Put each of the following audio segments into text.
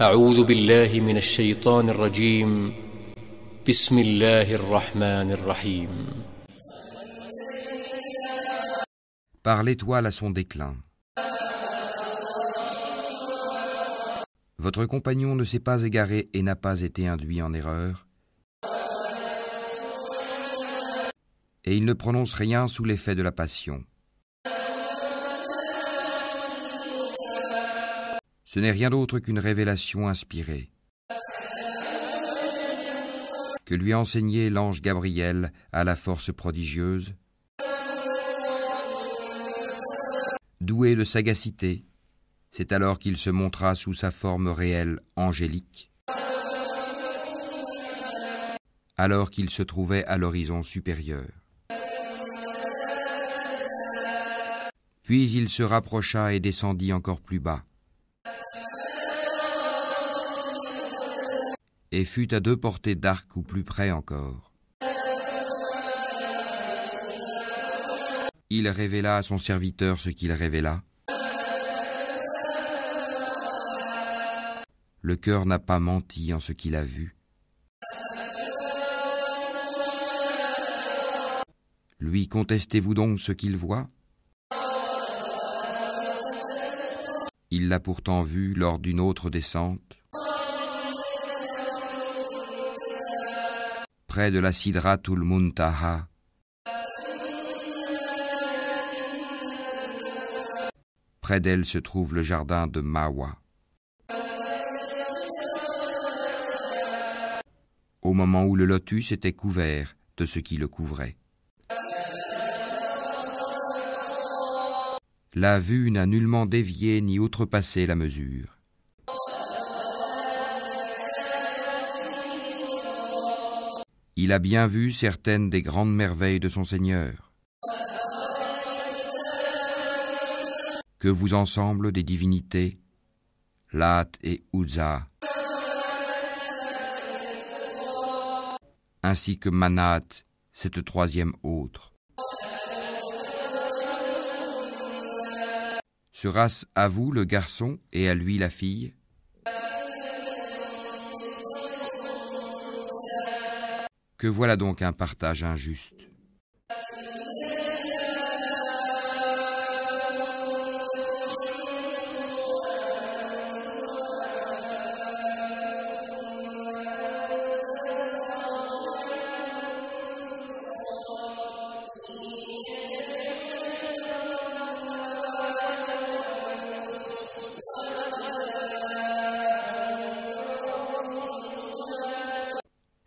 أعوذ بالله من الشيطان الرجيم بسم الله الرحمن الرحيم Par l'étoile à son déclin. Votre compagnon ne s'est pas égaré et n'a pas été induit en erreur. Et il ne prononce rien sous l'effet de la passion. Ce n'est rien d'autre qu'une révélation inspirée que lui a enseigné l'ange Gabriel à la force prodigieuse, doué de sagacité, c'est alors qu'il se montra sous sa forme réelle angélique, alors qu'il se trouvait à l'horizon supérieur. Puis il se rapprocha et descendit encore plus bas. Et fut à deux portées d'arc ou plus près encore. Il révéla à son serviteur ce qu'il révéla. Le cœur n'a pas menti en ce qu'il a vu. Lui contestez-vous donc ce qu'il voit? Il l'a pourtant vu lors d'une autre descente. Près de la Sidratul Muntaha. Près d'elle se trouve le jardin de Mawa. Au moment où le lotus était couvert de ce qui le couvrait. La vue n'a nullement dévié ni outrepassé la mesure. Il a bien vu certaines des grandes merveilles de son Seigneur. Que vous ensemble des divinités, Lat et Uzza, ainsi que Manat, cette troisième autre. Sera-ce à vous le garçon et à lui la fille? Que voilà donc un partage injuste.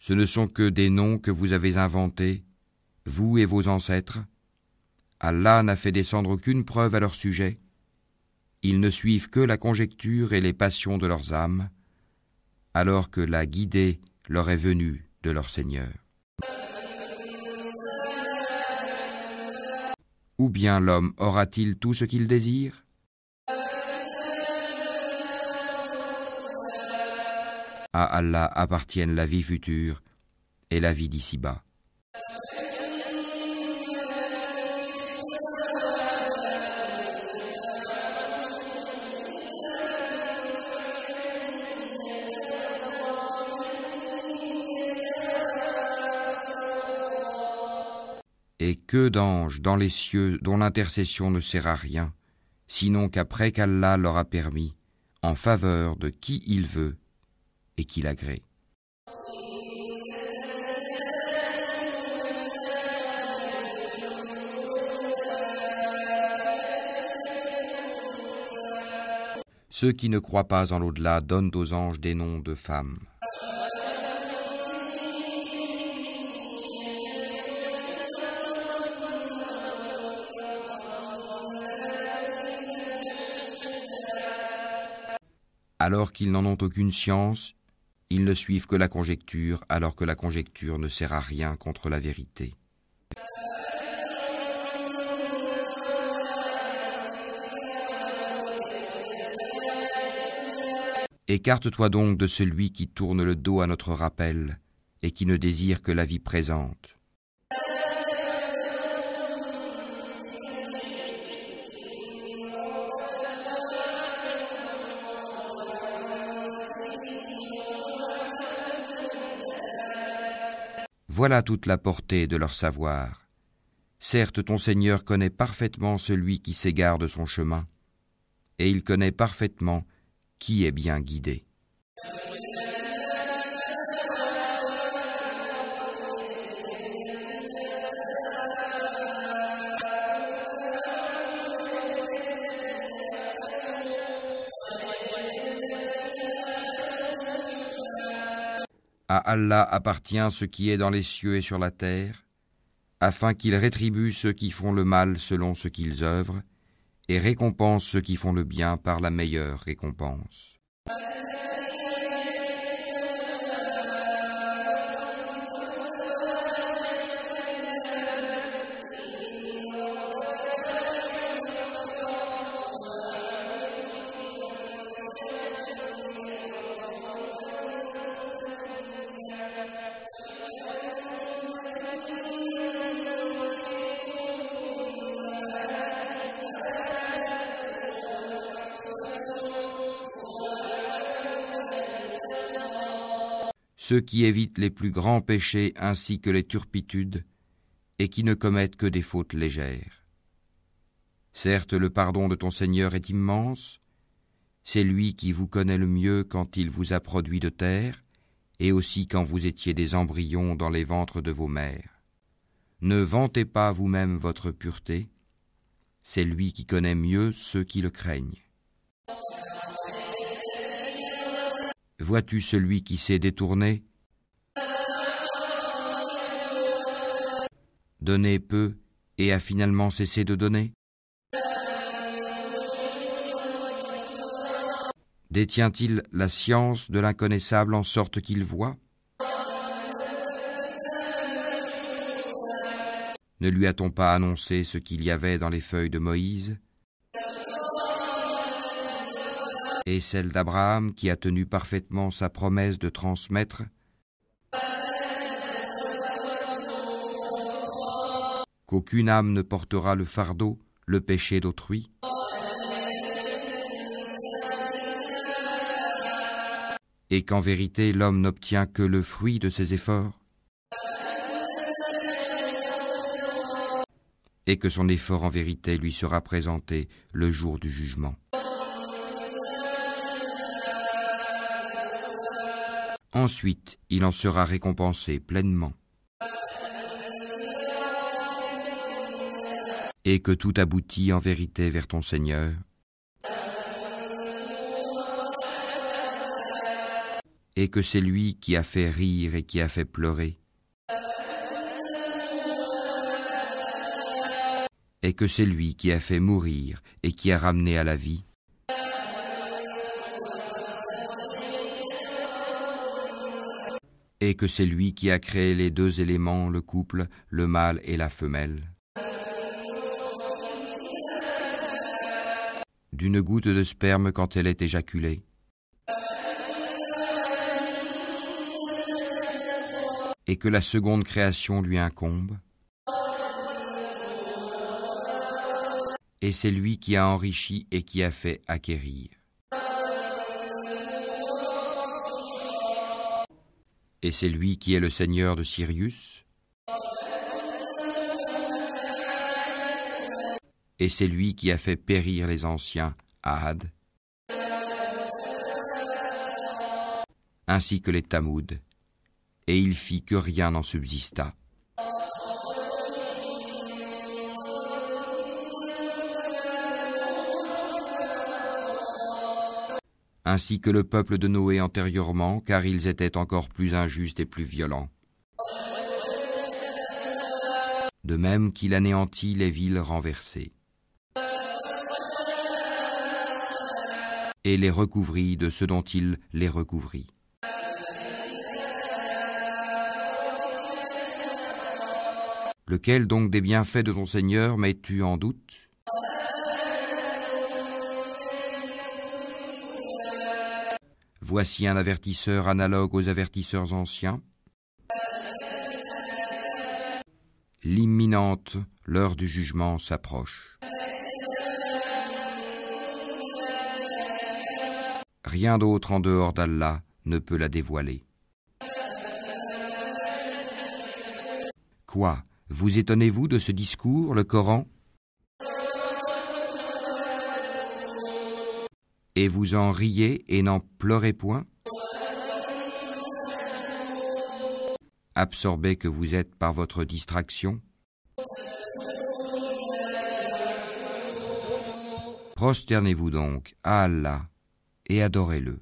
Ce ne sont que des noms que vous avez inventés, vous et vos ancêtres. Allah n'a fait descendre aucune preuve à leur sujet. Ils ne suivent que la conjecture et les passions de leurs âmes, alors que la guidée leur est venue de leur Seigneur. Ou bien l'homme aura-t-il tout ce qu'il désire? À Allah appartiennent la vie future et la vie d'ici-bas. Et que d'anges dans les cieux dont l'intercession ne sert à rien, sinon qu'après qu'Allah leur a permis, en faveur de qui il veut, et qu'il agrée. Ceux qui ne croient pas en l'au-delà donnent aux anges des noms de femmes. Alors qu'ils n'en ont aucune science, ils ne suivent que la conjecture, alors que la conjecture ne sert à rien contre la vérité. Écarte-toi donc de celui qui tourne le dos à notre rappel et qui ne désire que la vie présente. Voilà toute la portée de leur savoir. Certes, ton Seigneur connaît parfaitement celui qui s'égare de son chemin, et il connaît parfaitement qui est bien guidé. À Allah appartient ce qui est dans les cieux et sur la terre, afin qu'il rétribue ceux qui font le mal selon ce qu'ils œuvrent, et récompense ceux qui font le bien par la meilleure récompense. Ceux qui évitent les plus grands péchés ainsi que les turpitudes, et qui ne commettent que des fautes légères. Certes, le pardon de ton Seigneur est immense, c'est lui qui vous connaît le mieux quand il vous a produit de terre, et aussi quand vous étiez des embryons dans les ventres de vos mères. Ne vantez pas vous-même votre pureté, c'est lui qui connaît mieux ceux qui le craignent. Vois-tu celui qui s'est détourné? Donner peu et a finalement cessé de donner? Détient-il la science de l'inconnaissable en sorte qu'il voit? Ne lui a-t-on pas annoncé ce qu'il y avait dans les feuilles de Moïse? Et celle d'Abraham qui a tenu parfaitement sa promesse de transmettre qu'aucune âme ne portera le fardeau, le péché d'autrui et qu'en vérité l'homme n'obtient que le fruit de ses efforts et que son effort en vérité lui sera présenté le jour du jugement. Ensuite, il en sera récompensé pleinement. Et que tout aboutit en vérité vers ton Seigneur. Et que c'est lui qui a fait rire et qui a fait pleurer. Et que c'est lui qui a fait mourir et qui a ramené à la vie. Et que c'est lui qui a créé les deux éléments, le couple, le mâle et la femelle. D'une goutte de sperme quand elle est éjaculée. Et que la seconde création lui incombe. Et c'est lui qui a enrichi et qui a fait acquérir. Et c'est lui qui est le seigneur de Sirius. Et c'est lui qui a fait périr les anciens, Ahad, ainsi que les Tamouds, et il fit que rien n'en subsista. Ainsi que le peuple de Noé antérieurement, car ils étaient encore plus injustes et plus violents. De même qu'il anéantit les villes renversées. Et les recouvrit de ce dont il les recouvrit. Lequel donc des bienfaits de ton Seigneur mets-tu en doute? Voici un avertisseur analogue aux avertisseurs anciens. L'imminente, l'heure du jugement s'approche. Rien d'autre en dehors d'Allah ne peut la dévoiler. Quoi? Vous étonnez-vous de ce discours, le Coran? Et vous en riez et n'en pleurez point Absorbé que vous êtes par votre distraction Prosternez-vous donc à Allah et adorez-le.